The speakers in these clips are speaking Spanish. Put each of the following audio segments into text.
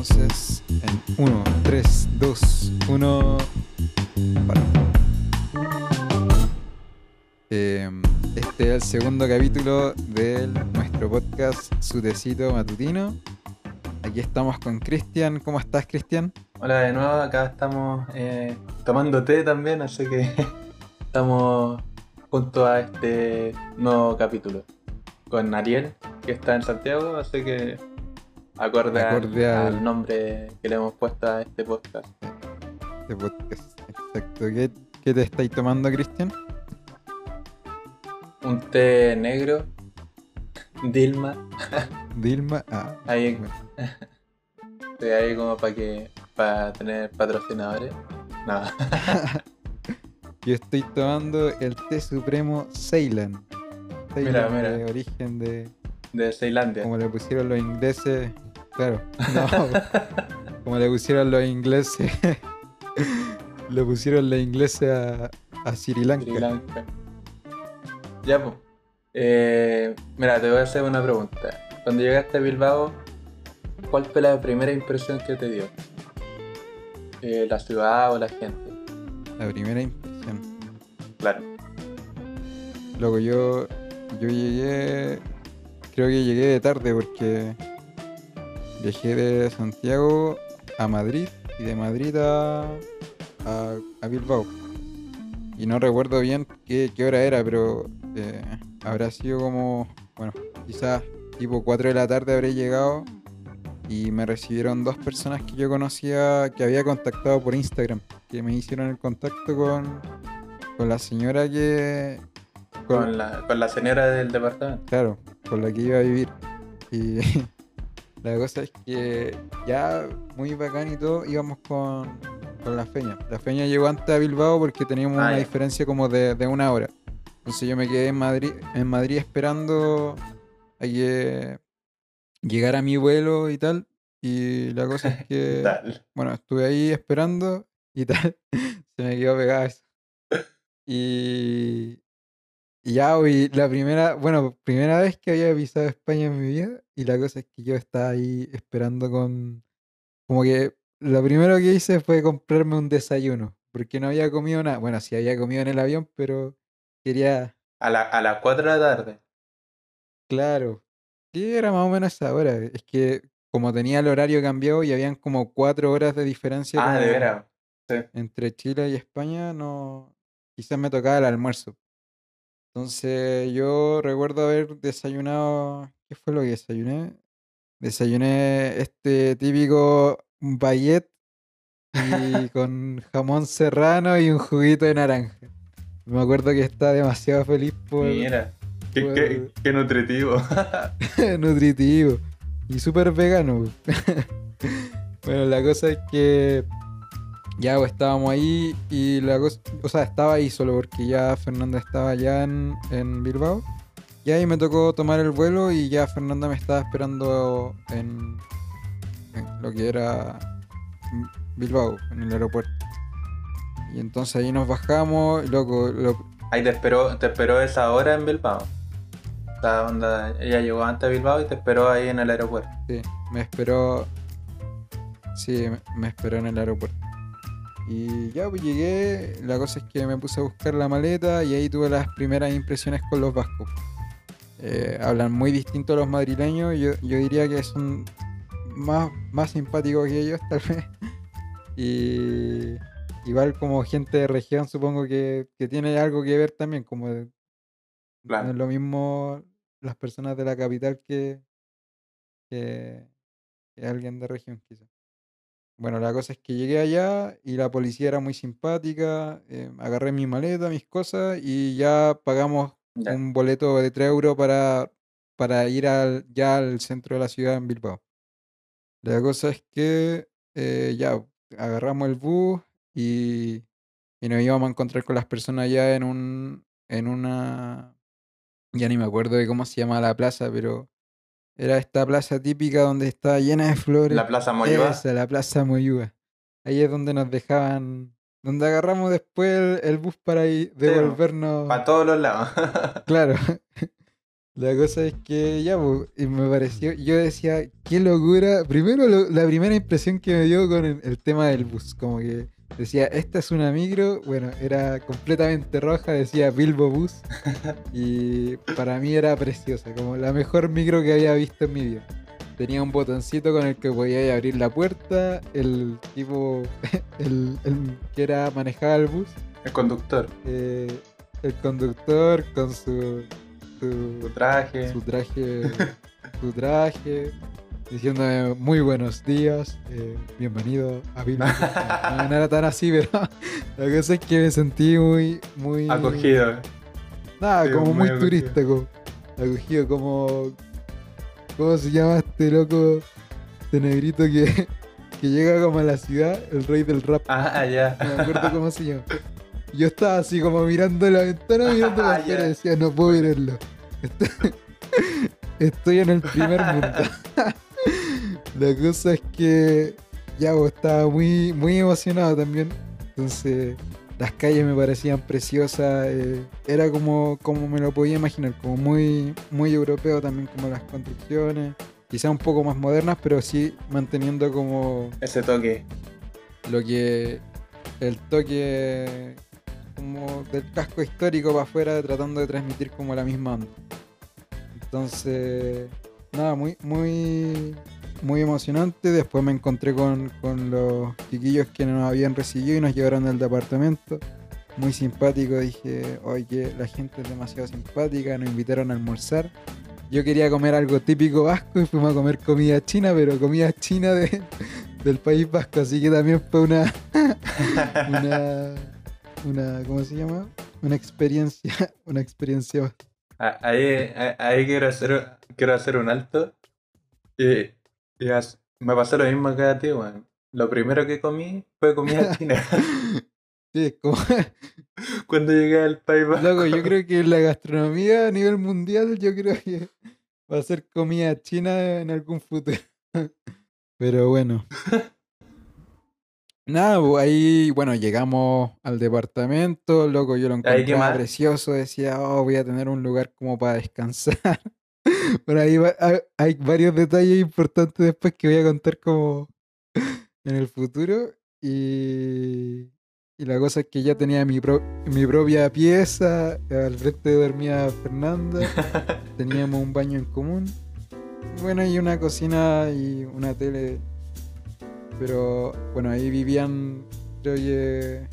entonces en 1, 3, 2, 1. Este es el segundo capítulo de nuestro podcast Su Tecito Matutino. Aquí estamos con Cristian. ¿Cómo estás, Cristian? Hola de nuevo, acá estamos eh, tomando té también, así que estamos junto a este nuevo capítulo con Ariel, que está en Santiago, así que acorde, al, nombre que le hemos puesto a este podcast. Este podcast, exacto. ¿Qué, qué te estáis tomando, Cristian? Un té negro. Dilma. Dilma, ah. Ahí, estoy ahí como para que para tener patrocinadores. Nada. Yo estoy tomando el té supremo Ceylan. mira, mira. De origen de. De Ceylandia. Como le pusieron los ingleses. Claro. No. como le pusieron los ingleses. le pusieron los ingleses a, a Sri Lanka. Sri Lanka. Ya, pues. Eh, mira, te voy a hacer una pregunta. Cuando llegaste a Bilbao, ¿cuál fue la primera impresión que te dio? Eh, ¿La ciudad o la gente? La primera impresión. Claro. Luego yo, yo llegué, creo que llegué de tarde porque viajé de Santiago a Madrid y de Madrid a, a, Bilbao. Y no recuerdo bien qué, qué hora era, pero eh, habrá sido como, bueno, quizás tipo 4 de la tarde habré llegado y me recibieron dos personas que yo conocía que había contactado por Instagram, que me hicieron el contacto con, con la señora que... Con, la, con la señora del departamento. Claro, con la que iba a vivir. Y la cosa es que ya muy bacán y todo, íbamos con, con la feña. La feña llegó antes a Bilbao porque teníamos ah, una diferencia como de, de una hora. Entonces yo me quedé en Madrid, en Madrid esperando a que llegara mi vuelo y tal. Y la cosa es que, bueno, estuve ahí esperando y tal. Se me quedó pegado eso. Y, y ya hoy, la primera, bueno, primera vez que había visitado España en mi vida. Y la cosa es que yo estaba ahí esperando con, como que lo primero que hice fue comprarme un desayuno. Porque no había comido nada. Bueno, sí había comido en el avión, pero Quería. A, la, a las 4 de la tarde. Claro. Sí, era más o menos esa hora. Es que como tenía el horario cambiado y habían como 4 horas de diferencia ah, de veras. entre Chile y España, no. Quizás me tocaba el almuerzo. Entonces yo recuerdo haber desayunado. ¿Qué fue lo que desayuné? Desayuné este típico bayet y con jamón serrano y un juguito de naranja. Me acuerdo que está demasiado feliz por. Mira, qué, qué, nutritivo. nutritivo. Y súper vegano. bueno, la cosa es que. Ya pues, estábamos ahí y la cosa. O sea, estaba ahí solo porque ya Fernanda estaba ya en, en Bilbao. Y ahí me tocó tomar el vuelo y ya Fernanda me estaba esperando en, en lo que era Bilbao, en el aeropuerto. Y entonces ahí nos bajamos, loco. Ahí te esperó, te esperó esa hora en Bilbao. La onda, ella llegó antes a Bilbao y te esperó ahí en el aeropuerto. Sí, me esperó. Sí, me esperó en el aeropuerto. Y ya pues llegué, la cosa es que me puse a buscar la maleta y ahí tuve las primeras impresiones con los vascos. Eh, hablan muy distinto a los madrileños, yo, yo diría que son más, más simpáticos que ellos tal vez. Y igual como gente de región supongo que, tiene algo que ver también, como no es lo mismo las personas de la capital que, que, alguien de región quizás. Bueno, la cosa es que llegué allá y la policía era muy simpática, eh, agarré mi maleta, mis cosas y ya pagamos un boleto de 3 euros para, para ir al, ya al centro de la ciudad en Bilbao. La cosa es que eh, ya agarramos el bus, y, nos íbamos a encontrar con las personas allá en un, en una, ya ni me acuerdo de cómo se llama la plaza, pero era esta plaza típica donde estaba llena de flores. La Plaza Moyúa. la Plaza Moyúa. Ahí es donde nos dejaban, donde agarramos después el, bus para ir, devolvernos. para todos los lados. claro. La cosa es que ya, pues, y me pareció, yo decía, qué locura. Primero, lo- la primera impresión que me dio con el, el tema del bus, como que decía, esta es una micro, bueno, era completamente roja, decía Bilbo Bus, y para mí era preciosa, como la mejor micro que había visto en mi vida. Tenía un botoncito con el que podía abrir la puerta, el tipo, el, el que era manejaba el bus, El conductor, eh, el conductor con su, su su, traje. su traje, su traje, diciéndome muy buenos días, eh, bienvenido a Bilbo. No, no era tan así, pero la cosa es que me sentí muy, muy Acogido. Nada, Sí, como muy acogido. turista, como acogido, como. ¿Cómo se llama este loco de negrito que, que llega como a la ciudad? El rey del rap. Ah, ya. No me acuerdo cómo se llama. Yo estaba así como mirando la ventana, mirando para Ah, afuera ya. y decía, no puedo mirarlo. Estoy, estoy en el primer mundo. La cosa es que ya vos, estaba muy, muy emocionado también. Entonces, las calles me parecían preciosas. eh, era como, como me lo podía imaginar, como muy, muy europeo también, como las construcciones. Quizá un poco más modernas, pero sí manteniendo como Ese toque. lo que el toque como del casco histórico para afuera tratando de transmitir como la misma onda. Entonces, nada, muy, muy, muy emocionante. Después me encontré con, con los chiquillos que nos habían recibido y nos llevaron al departamento. Muy simpático, dije, oye, la gente es demasiado simpática, nos invitaron a almorzar. Yo quería comer algo típico vasco y fuimos a comer comida china, pero comida china de, del País Vasco, así que también fue una, una, una, ¿cómo se llama? Una experiencia, una experiencia. Ah, Ahí, ahí, quiero, hacer, quiero hacer un alto. Y, y as- me pasó lo mismo que a ti, weón. Lo primero que comí fue comida china. Sí, es como, Cuando llegué al País Vasco. loco, yo creo que la gastronomía a nivel mundial, yo creo que va a ser comida china en algún futuro. Pero bueno. Nada, pues, ahí, bueno, llegamos al departamento, loco, yo lo ¿Ahí qué encontraba más? precioso, decía, oh, voy a tener un lugar como para descansar. Por ahí va- hay, hay varios detalles importantes después que voy a contar como en el futuro. Y, y la cosa es que ya tenía mi, pro- mi propia pieza, al frente dormía Fernanda, teníamos un baño en común. Bueno, y una cocina y una tele. Pero bueno, ahí vivían, creo que,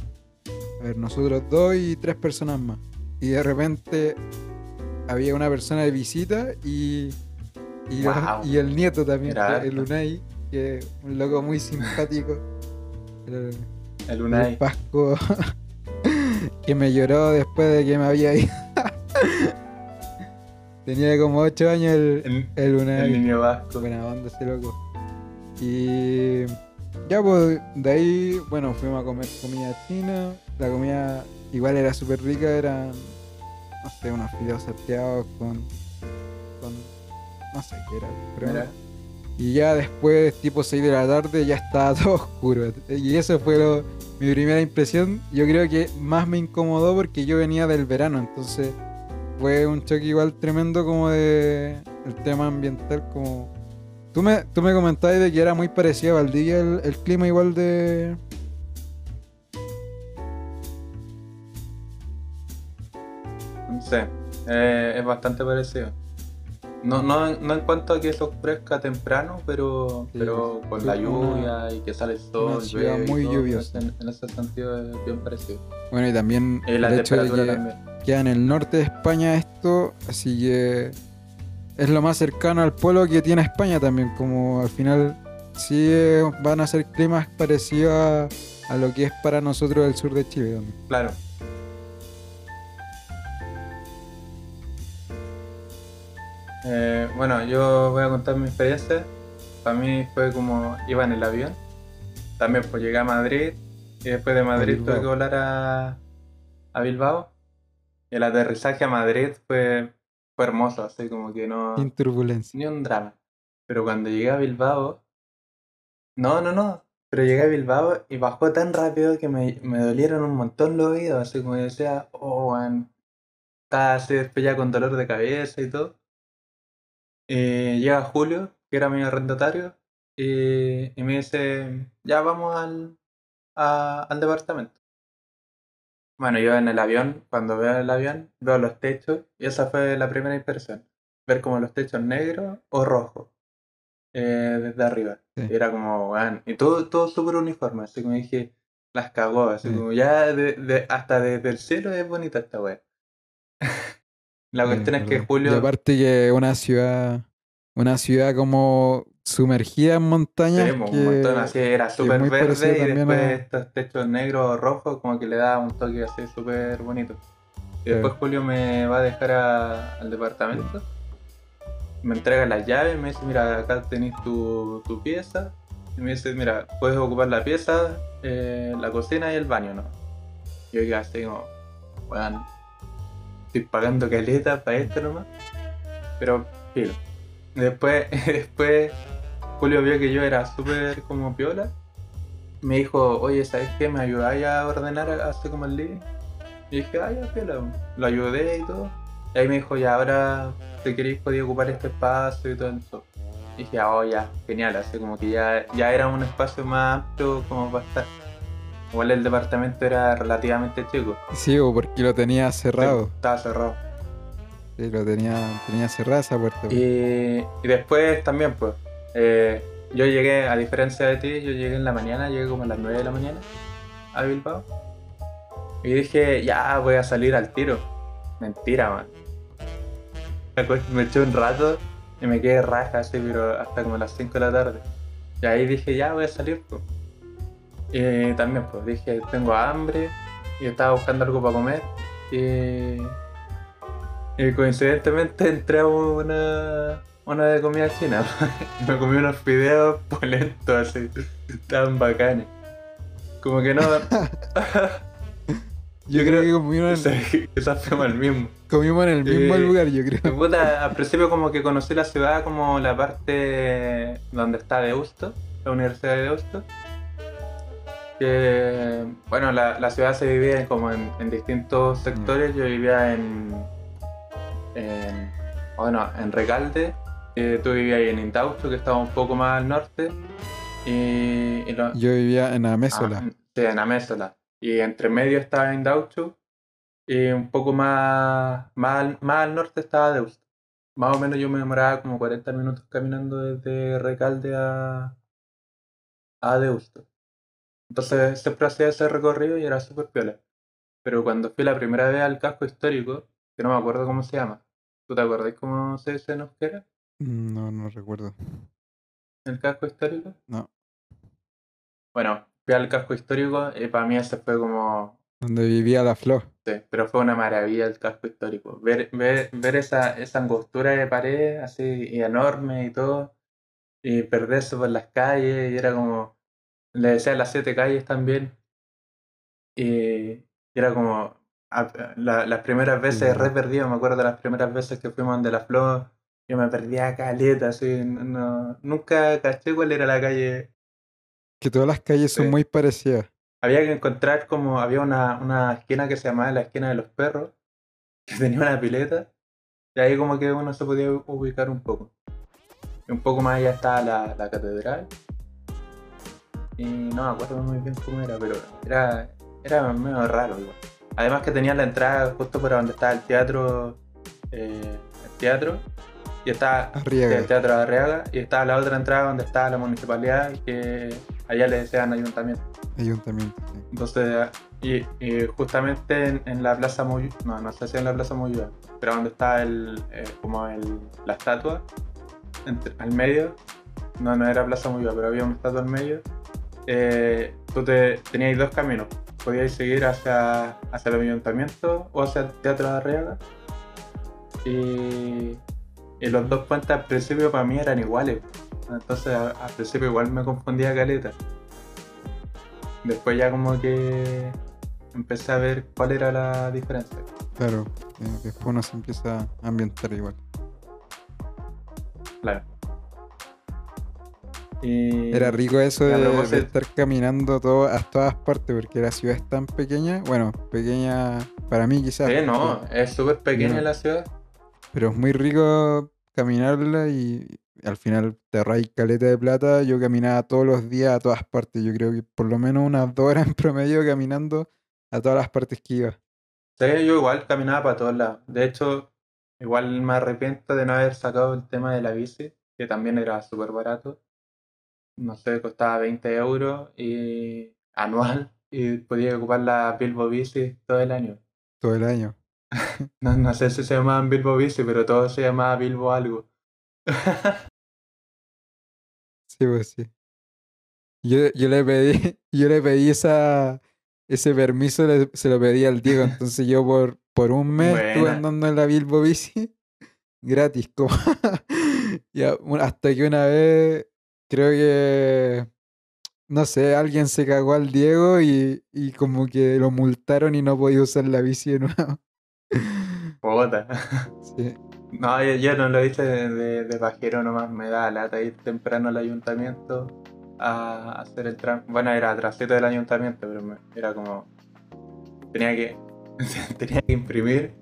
a ver, nosotros dos y tres personas más. Y de repente había una persona de visita y, y, el nieto también, Era el. Unai, que es un loco muy simpático. El, El el Unai. Pasco que me lloró después de que me había ido. Tenía como 8 años el, El, el Unai. el niño vasco. Buena onda ese loco. Y ya pues de ahí, bueno, fuimos a comer comida china. La comida igual era súper rica, eran, no sé, unos fideos salteados con, con, no sé qué era. Pero Mira. y ya después, tipo 6 de la tarde, ya estaba todo oscuro. Y eso fue lo- mi primera impresión. Yo creo que más me incomodó porque yo venía del verano, entonces fue un choque igual tremendo como de el tema ambiental. como Tú me, tú me comentabas de que era muy parecido a Valdivia el, el clima igual de... Sé. eh, es bastante parecido. No, no, no en cuanto a que se oscurezca temprano, pero, Sí, pero con la una- lluvia y que sale el sol. llueve muy todo, lluviosa. En, en ese sentido es bien parecido. Bueno, y también Y la el hecho de que también. queda en el norte de España esto, así que es lo más cercano al polo que tiene España también, como al final sí eh, van a ser climas parecidos a, a lo que es para nosotros el sur de Chile también. Claro. Eh, bueno, yo voy a contar mi experiencia. Para mí fue como iba en el avión. También pues llegué a Madrid y después de Madrid tuve que volar a, a Bilbao. Y el aterrizaje a Madrid fue, fue hermoso, así como que no... Sin turbulencia. Ni un drama. Pero cuando llegué a Bilbao. No, no, no. Pero llegué a Bilbao y bajó tan rápido que me, me dolieron un montón los oídos. Así como decía, oh, weón. Estaba así después ya con dolor de cabeza y todo. Y llega Julio, que era mi arrendatario, y, y me dice, ya vamos al, a- al departamento. Bueno, yo en el avión, cuando veo el avión, veo los techos, y esa fue la primera impresión. Ver como los techos negros o rojos, eh, desde arriba. Sí. Y era como, weón, y todo, todo súper uniforme, así como dije, las cagó, así Sí. como ya de, de- hasta desde el cielo es bonita esta wea. La Sí, cuestión es que verdad. Y Julio... aparte que una ciudad, una ciudad como sumergida en montañas. Sí, pues, que- un montón así, era súper verde y después a- estos techos negros o rojos como que le da un toque así súper bonito. Y después Julio me va a dejar a- al departamento, me entrega las llaves, me dice, mira, acá tenéis tu, tu pieza, y me dice, mira, puedes ocupar la pieza, eh, la cocina y el baño, ¿no? Y yo quedé así como, weón, estoy pagando caleta para esto nomás, pero, Después, después Julio vio que yo era súper como piola. Me dijo, oye, ¿sabes qué? ¿Me ayudáis a ordenar así como el living? Y dije, ah, ya, piola. Lo ayudé y todo. Y ahí me dijo, ya, ahora te queréis podía ocupar este espacio y todo eso. Y dije, ah, oh, ya, genial. Así como que ya, ya era un espacio más amplio como para. Igual el departamento era relativamente chico. Sí, o porque lo tenía cerrado. Estaba cerrado. Sí, lo tenía, tenía cerrada esa puerta. Y, y después también, pues, eh, yo llegué, a diferencia de ti, yo llegué en la mañana, llegué como a las 9 de la mañana a Bilbao. Y dije, ya voy a salir al tiro. Mentira, man. Me eché un rato y me quedé raja así, pero hasta como las 5 de la tarde. Y ahí dije, ya voy a salir, pues. Y también, pues, dije, tengo hambre y estaba buscando algo para comer. Y y coincidentemente entré a una, una de comida china. Me comí unos fideos polentos así, tan bacanes. Como que no. yo creo que comimos en, Quizás fuimos el mismo. comimos en el mismo Eh, lugar, yo creo. Puta, al principio como que conocí la ciudad como la parte donde está Deusto, la Universidad de Deusto. Que, bueno, la, la ciudad se divide como en, en distintos sectores. Yo vivía en, en bueno, en Recalde. eh, tú vivías ahí en Indaucho, que estaba un poco más al norte. Y, y lo- Yo vivía en Amézola. Ah, sí, en Amézola. Y entre medio estaba Indaucho. Y un poco más, más, al, más al norte estaba Deusto. Más o menos yo me demoraba como 40 minutos caminando desde Recalde a, a Deusto. Entonces siempre hacía ese recorrido y era súper piola. Pero cuando fui la primera vez al casco histórico, que no me acuerdo cómo se llama. ¿Tú te acuerdas cómo se dice en euskera? No, no recuerdo. ¿El casco histórico? No. Bueno, fui al casco histórico y para mí ese fue como Donde vivía la flor. Sí, pero fue una maravilla el casco histórico. Ver, ver, ver esa, esa angostura de pared así y enorme y todo, y perderse por las calles, y era como, le decía las siete calles también, y era como, la- las primeras veces re perdido, me acuerdo de las primeras veces que fuimos de la flor, yo me perdía caleta, así, no, nunca caché cuál era la calle Que todas las calles son muy parecidas. había que encontrar como había una, una esquina que se llamaba la esquina de los perros, que tenía una pileta, y ahí como que uno se podía ubicar un poco. Y un poco más allá estaba la, la catedral. Y no me acuerdo muy bien cómo era, pero era, era medio raro igual. Además que tenía la entrada justo por donde estaba el teatro, eh, el teatro, y estaba Arriaga. el teatro de Arriaga, y estaba la otra entrada donde estaba la municipalidad, que allá le decían ayuntamiento. Ayuntamiento. sí. Entonces, y, y justamente en, en la Plaza Moyú, no, no sé si en la Plaza Moyú, pero donde está el, eh, como el, la estatua, entre- al medio, no, no era Plaza Moyú, pero había una estatua al medio, eh, tú te, teníais dos caminos, podíais seguir hacia, hacia el ayuntamiento o hacia el Teatro de Arriaga, y, y los dos puentes al principio para mí eran iguales, entonces al principio igual me confundía caleta. Después ya como que empecé a ver cuál era la diferencia. Claro. eh, después uno se empieza a ambientar igual. Claro. Y Era rico eso de, estar caminando todo, a todas partes, porque la ciudad es tan pequeña. Bueno, pequeña para mí quizás. Sí, no, es súper pequeña la ciudad. Pero es muy rico caminarla y al final te raíz caleta de plata. Yo caminaba todos los días a todas partes. Yo creo que por lo menos unas dos horas en promedio caminando a todas las partes que iba. Sí, yo igual caminaba para todos lados. De hecho, igual me arrepiento de no haber sacado el tema de la bici, que también era súper barato. No sé, costaba 20 euros y anual y podía ocupar la Bilbo Bici todo el año. Todo el año. No, no sé si se llamaban Bilbo Bici, pero todo se llamaba Bilbo algo. Sí, pues sí. Yo, yo le pedí, yo le pedí esa, ese permiso, le- se lo pedí al Diego, entonces yo por, por un mes estuve andando en la Bilbo Bici gratis, como un- hasta que una vez creo que no sé, alguien se cagó al Diego y, y como que lo multaron y no podía usar la bici de nuevo. Sí. No, yo, yo no lo hice de, de, de pajero nomás, me da lata ir temprano al ayuntamiento a hacer el trámite. Bueno, era trasito del ayuntamiento, pero me- era como. Tenía que. tenía que imprimir.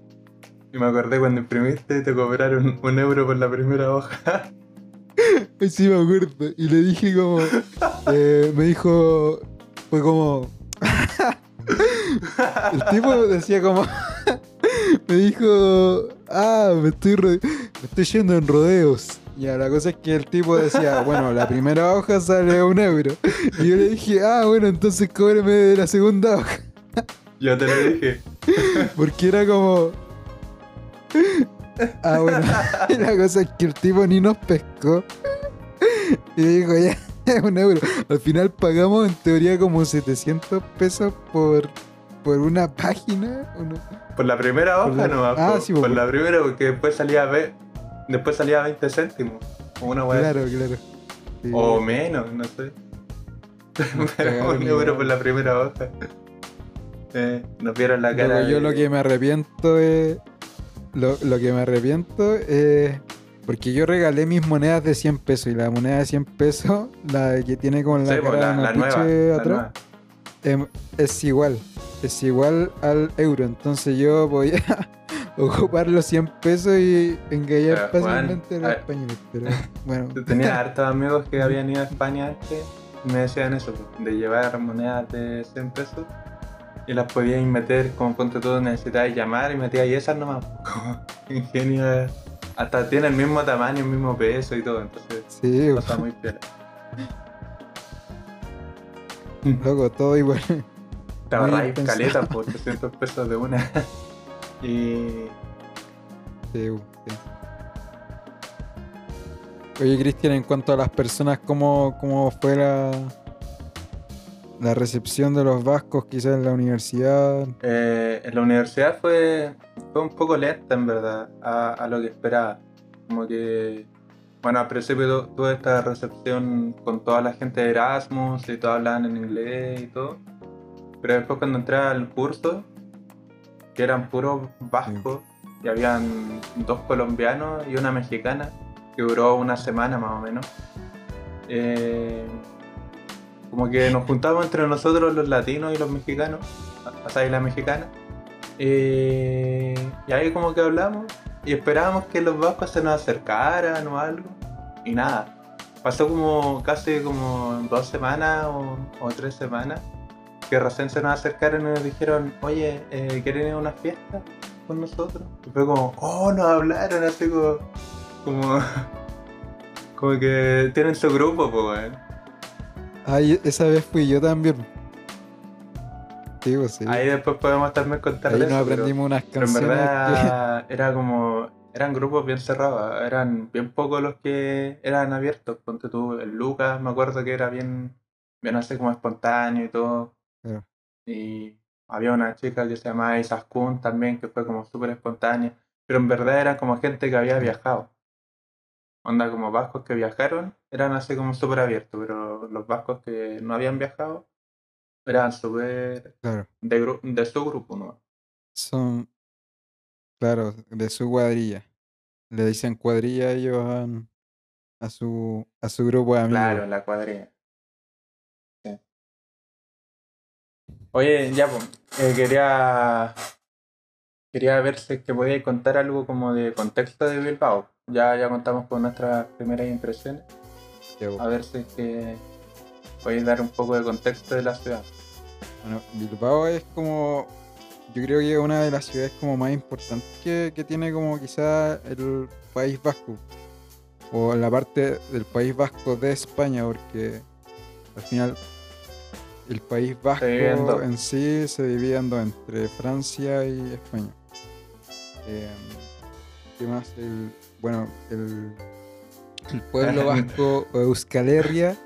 Y me acordé cuando imprimiste te cobraron un euro por la primera hoja. Sí, me acuerdo. Y le dije como. eh, me dijo. Fue como. El tipo decía como. me dijo. Ah, me estoy, me estoy yendo en rodeos. Ya, la cosa es que el tipo decía, bueno, la primera hoja sale un euro. Y yo le dije, ah, bueno, entonces cóbreme de la segunda hoja. Yo te lo dije. Porque era como. Ah, bueno. Y la cosa es que el tipo ni nos pescó. Y dijo, ya, es un euro. Al final pagamos en teoría como 700 pesos por, por una página. ¿o no? Por la primera Por hoja la- nomás. ah, sí, por po. la primera, porque después salía ve- después salía 20 céntimos. O una weá. Claro, claro. Sí. O menos, no sé. Pero un euro por la primera hoja. Eh, nos vieron la cara. yo de- lo que me arrepiento es. Lo, lo que me arrepiento es. Porque yo regalé mis monedas de 100 pesos y la moneda de 100 pesos, la que tiene como la Sí, cara la, de la nueva. mapuche la atrás, em, es igual. Es igual al euro. Entonces yo podía ocupar los 100 pesos y engañar fácilmente a los a españoles. Pero bueno. Tenía hartos amigos que habían ido a España antes y me decían eso, de llevar monedas de 100 pesos y las podíais meter como ponte tú necesitabas llamar y metíais esas nomás. Ingenio. Hasta tiene el mismo tamaño, el mismo peso y todo, entonces Sí, pasa muy piola. loco, todo igual. Te ahorráis caleta por 800 pesos de una. y Sí, sí. Oye, Cristian, en cuanto a las personas, ¿cómo, cómo fue la, la recepción de los vascos quizás en la universidad? Eh, en la universidad fue, fue un poco lenta en verdad a, lo que esperaba. Como que, bueno, al principio tu- tuve esta recepción con toda la gente de Erasmus y todos hablaban en inglés y todo. Pero después cuando entré al curso, que eran puros vascos, y habían dos colombianos y una mexicana, que duró una semana más o menos. eh, como que nos juntábamos entre nosotros los latinos y los mexicanos, o sea, y la mexicana. eh, y ahí como que hablamos y esperábamos que los vascos se nos acercaran o algo. Y nada. Pasó como casi como dos semanas o, o tres semanas que recién se nos acercaron y nos dijeron, oye, eh, ¿quieren ir a una fiesta con nosotros? Y fue como, oh, nos hablaron así como, como, como que tienen su grupo, pues. Ay, esa vez fui yo también. Sí, pues sí. Ahí después podemos también contar Ahí nos eso, pero- aprendimos unas Pero en canciones verdad era como. Eran grupos bien cerrados, eran bien pocos los que eran abiertos. Ponte tú, el Lucas, me acuerdo que era bien, bien así como espontáneo y todo. Claro. Y había una chica que se llamaba Isaskun también, que fue como súper espontánea. Pero en verdad era como gente que había viajado. Onda como vascos que viajaron, eran así como súper abiertos, pero los vascos que no habían viajado eran súper Claro, de, de su grupo, ¿no? son. Claro, de su cuadrilla. Le dicen cuadrilla ellos a, a su, a su grupo de amigos. Claro, la cuadrilla. Sí. Oye, ya, pues, eh, quería quería ver si es que podía contar algo como de contexto de Bilbao. ya, ya contamos con nuestras primeras impresiones. A ver si es que podéis dar un poco de contexto de la ciudad. Bueno, Bilbao es como. Yo creo que es una de las ciudades como más importantes que, que tiene como quizá el País Vasco. O la parte del País Vasco de España, porque al final el País Vasco en sí se divide en dos, entre Francia y España. Eh, ¿Qué más? El, bueno, el, el pueblo vasco Euskal Herria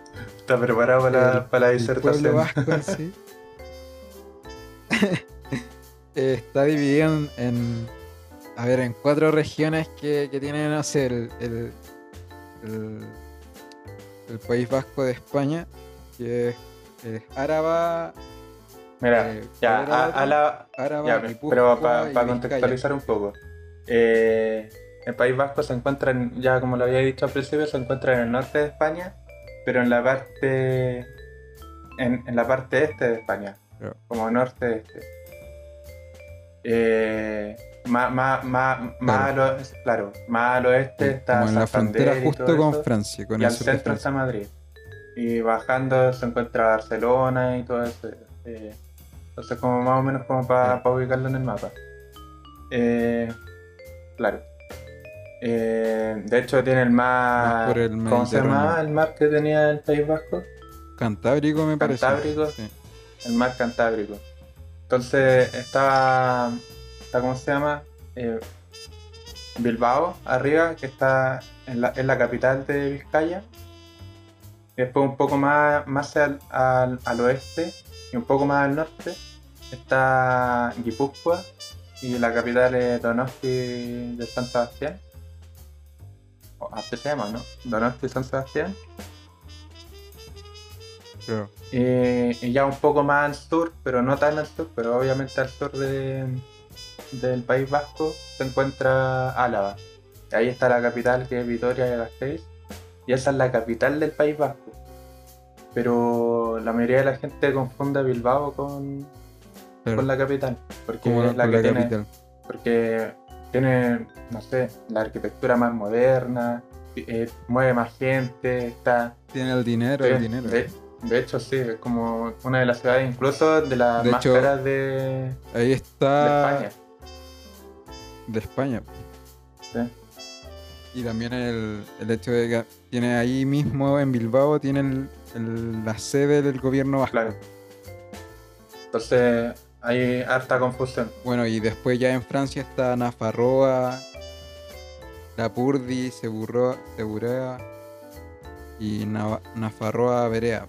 ¿Está preparado para, el- para la el disertación? vasco sí está dividido en, en- a ver en cuatro regiones que, que tienen no sé el, el, el- el país vasco de España que es, es Áraba Mira, eh, ya, ¿cuál era a, la otra? a la, Áraba ya, Guipúzcoa pero para contextualizar un poco. Eh, el País Vasco se encuentra, en- ya como lo había dicho al principio, se encuentra en el norte de España, pero en la parte en, en la parte este de España, Claro. como norte-este. Eh, más, más, más, más al claro, más al oeste está como en la frontera justo con eso, Francia con y el al centro está. Madrid. Y bajando se encuentra Barcelona y todo eso. eh, entonces, como más o menos como para ubicarlo en el mapa. Eh, claro. Eh, de hecho, tiene el Más el ¿Cómo se llamaba el mar que tenía el País Vasco? Cantábrico me parece Cantábrico. sí. El mar Cantábrico. Entonces, está. está ¿Cómo se llama? Eh, Bilbao, arriba, que está en la, en la capital de Vizcaya. Después un poco más, más al, al- al oeste y un poco más al norte está Guipúzcoa y la capital es Donosti de San Sebastián. Así se llama, ¿no? Donosti San Sebastián. Claro. Eh, y ya un poco más al sur, pero no tan al sur, pero obviamente al sur de, del País Vasco se encuentra Álava. Ahí está la capital que es Vitoria de Gasteiz. Y esa es la capital del País Vasco. Pero la mayoría de la gente confunde Bilbao con, Claro. con la capital. Porque es la que la tiene, capital porque tiene, no sé, la arquitectura más moderna, eh, mueve más gente, está tiene el dinero Sí, el dinero De, de hecho, sí, es como una de las ciudades, incluso de las De más hecho, caras de, ahí de está España. de España. Sí. Y también el, el hecho de que tiene ahí mismo en Bilbao, tiene el- el- la sede del gobierno vasco. Claro. Entonces, hay harta confusión. Bueno, y después ya en Francia está Nafarroa, Lapurdi, Seburroa, Seburea y Nava- Nafarroa Berea.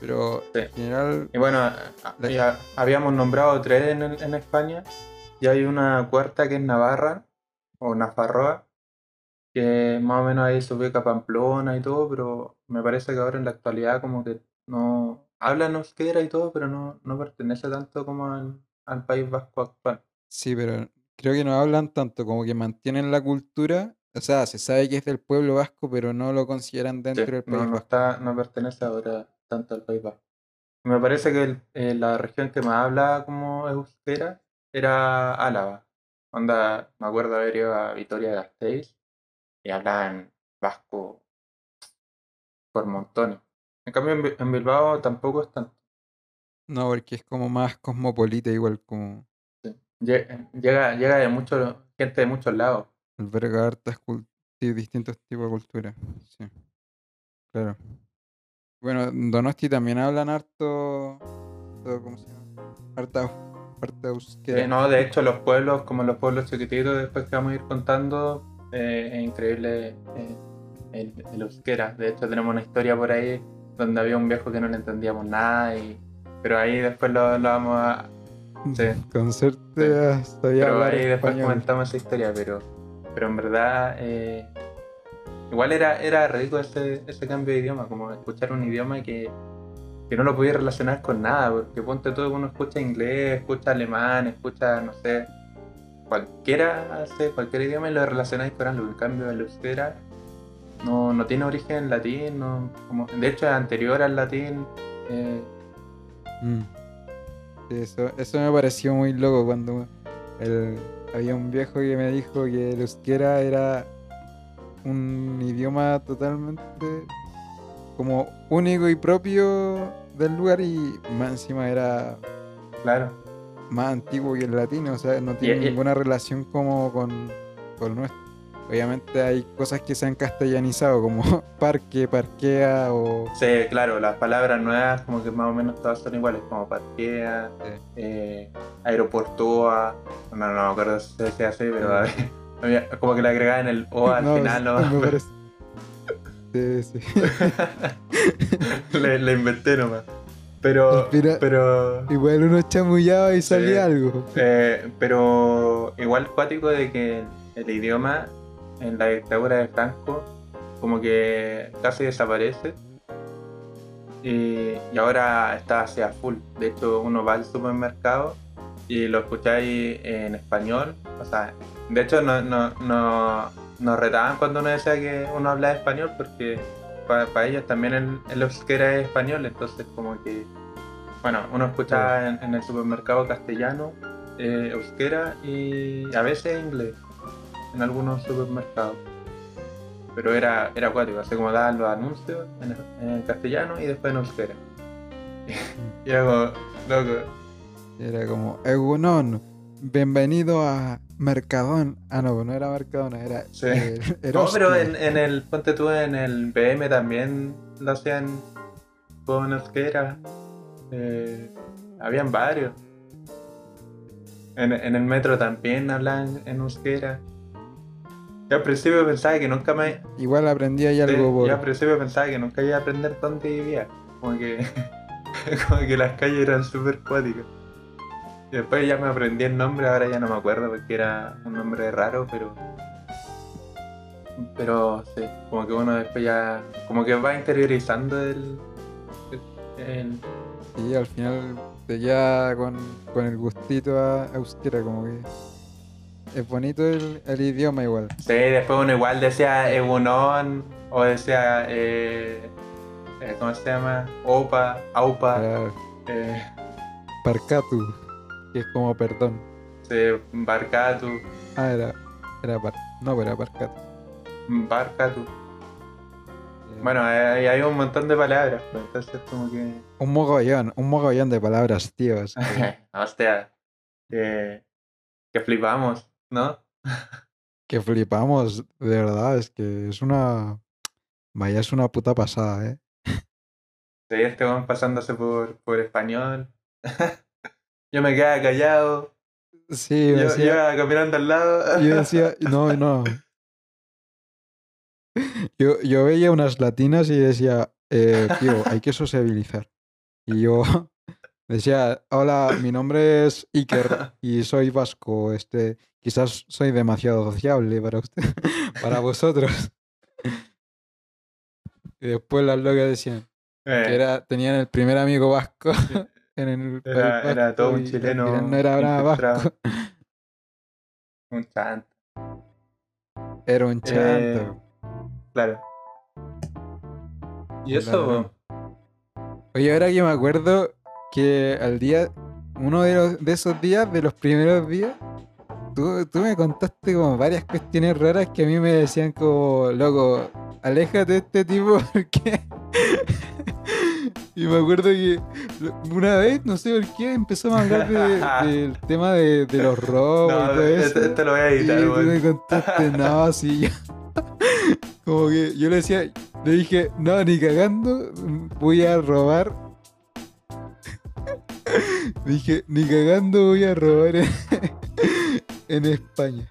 Pero Sí. en general, Y bueno, La- ya habíamos nombrado tres en, en España, y hay una cuarta que es Navarra, o Nafarroa, que más o menos ahí se ubica Pamplona y todo, pero me parece que ahora en la actualidad como que no hablan euskera y todo, pero no, no pertenece tanto como al, al País Vasco actual. sí, pero creo que no hablan tanto, como que mantienen la cultura. O sea, se sabe que es del pueblo vasco, pero no lo consideran dentro Sí, del país no, vasco. está, no pertenece ahora tanto al País Vasco. Me parece que el- eh, la región que más hablaba como euskera era Álava. Onda, me acuerdo haber ido a Vitoria-Gasteiz y hablaban vasco por montones. En cambio, en, Bi- en Bilbao tampoco es tanto. No, porque es como más cosmopolita, igual como sí. Lle- Llega, llega de mucho, gente de muchos lados. alberga hartas distintos tipos de cultura. Sí, claro. Bueno, en Donosti también hablan harto, ¿cómo se llama? Harta, harta euskera. Eh, no, de hecho, los pueblos, como los pueblos chiquititos, después que vamos a ir contando, eh, es increíble eh, el, el euskera. De hecho, tenemos una historia por ahí donde había un viejo que no le entendíamos nada, y, pero ahí después lo, lo vamos a. sí. Con Pero ahí después comentamos esa historia, pero, pero en verdad. eh, igual era, era rico ese, ese cambio de idioma, como escuchar un idioma que, que no lo podía relacionar con nada, porque ponte todo, uno escucha inglés, escucha alemán, escucha, no sé, cualquiera hace cualquier idioma y lo relacionáis con algo. En cambio, el euskera no, no tiene origen en latín, no, como, de hecho es anterior al latín. eh, Mm. Sí, eso, eso me pareció muy loco cuando el, había un viejo que me dijo que el euskera era un idioma totalmente como único y propio del lugar y más encima era Claro. más antiguo que el latino, o sea, no tiene Y- y- ninguna relación como con, con nuestro. Obviamente hay cosas que se han castellanizado como parque, parquea o... Sí, claro, las palabras nuevas como que más o menos todas son iguales, como parquea, Sí. eh, aeroportúa, no, no me acuerdo si se decía así, pero Mm. a ver, como que le agregaban el O al No, final, ¿no? me parece- Sí, sí. le, le inventé nomás. Pero, pero, Igual uno chamullaba y salía algo. eh, pero igual cuático de que el idioma en la dictadura de Franco como que casi desaparece y, y ahora está hacia full. De hecho, uno va al supermercado y lo escucháis en español. O sea, de hecho, no, no, no, nos retaban cuando uno decía que uno hablaba español porque para ellos también el, el euskera es español. Entonces, como que, bueno, uno escuchaba en, en el supermercado castellano, eh, euskera y a veces inglés en algunos supermercados. Pero era, era acuático, así como daban los anuncios en, en castellano y después en euskera. y era como, loco, Era como, Egunon, bienvenido a Mercadón. Ah, no, no era Mercadona, era Sí. eh, No, pero en, en el, ponte tú, en el BM también lo hacían con euskera. Eh, habían varios. En, en el metro también hablaban en euskera. Yo al principio pensaba que nunca me... Igual aprendí ahí algo por... Yo al principio pensaba que nunca iba a aprender dónde vivía. Como que, como que las calles eran súper cuáticas. Y después ya me aprendí el nombre, ahora ya no me acuerdo porque era un nombre raro, pero. Pero sí, como que uno después ya. Como que va interiorizando el. el- Y al final te queda con, con el gustito a euskera, como que... Es bonito el, el idioma igual. sí, después uno igual decía Egunon o decía. Eh, eh, ¿Cómo se llama? Opa, Aupa. Eh, Parcatu, que es como perdón. sí, Barcatu. Ah, era... Era par... No, pero era Parcatu. Barcatu. Eh, Bueno, hay, hay un montón de palabras, pues, entonces como que... Un mogollón, un mogollón de palabras, tío. Hostia, que, que flipamos, ¿no? que flipamos, de verdad, es que es una... Vaya, es una puta pasada, ¿eh? Sí, este van pasándose por, por español. Yo me quedaba callado, Sí, yo, decía- iba caminando al lado. Yo decía, no, no. Yo, yo veía unas latinas y decía, eh, tío, hay que sociabilizar. Y yo decía, hola, mi nombre es Iker y soy vasco. Este, quizás soy demasiado sociable para usted, para vosotros. Y después las locas decían Eh, que era, tenían el primer amigo vasco en el Era- país era todo vasco un chileno No era nada vasco, un chant, era un Eh, chanto. claro. Y eso, Oye, ahora que me acuerdo que al día, uno de, los, de esos días, de los primeros días, tú, tú me contaste como varias cuestiones raras que a mí me decían como, loco, aléjate de este tipo porque... y me acuerdo que una vez, no sé por qué, empezamos a hablar de- del tema de, de los robos y todo eso. este, este lo voy a Y editar, tú weón. me contaste, no, sí, yo. Como que yo le decía, le dije, no, ni cagando, voy a robar. Dije, ni cagando voy a robar en, en España.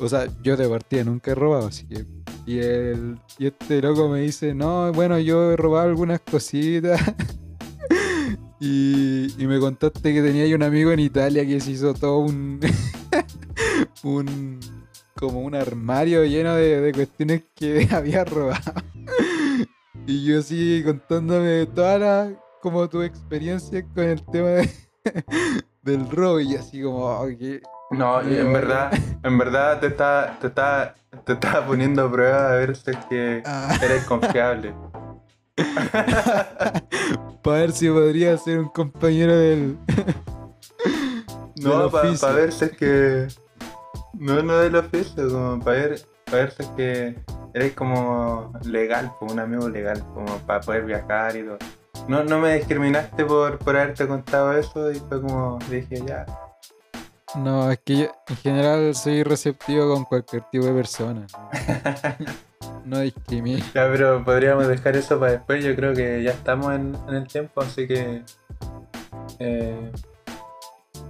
O sea, yo de partida nunca he robado, así que. Y, el, y este loco me dice, no, bueno, yo he robado algunas cositas. y, y me contaste que tenía un amigo en Italia que se hizo todo un. un como un armario lleno de, de cuestiones que había robado. y yo así contándome toda la, como tu experiencia con el tema de- del robo y así como, qué- No, y en verdad, en verdad te está, te está, te está poniendo a prueba a ver si es que ah, eres confiable. para ver si podría ser un compañero del... No, para oficio. ver si es que No, no del oficio, como para ver, para ver si es que eres como legal, como un amigo legal, como para poder viajar y todo. No, no me discriminaste por, por haberte contado eso y fue como dije ya. No, es que yo en general soy receptivo con cualquier tipo de persona. No discrimino. Ya, pero podríamos dejar eso para después. Yo creo que ya estamos en, en el tiempo, así que eh,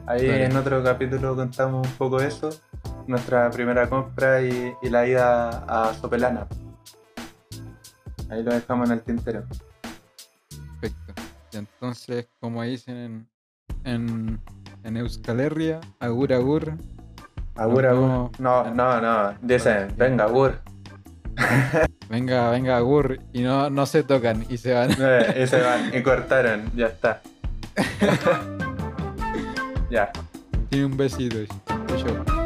ahí en otro capítulo contamos un poco eso. Nuestra primera compra y, y la ida a Sopelana. Ahí lo dejamos en el tintero. Entonces, como dicen en, en, en Euskal Herria, agur agur. Agur, agur. No, no, no. Dicen, venga, agur. Venga, venga, agur. Y no, no se tocan y se van. Y se van, y cortaron, ya está. ya. Tiene un besito. Chau.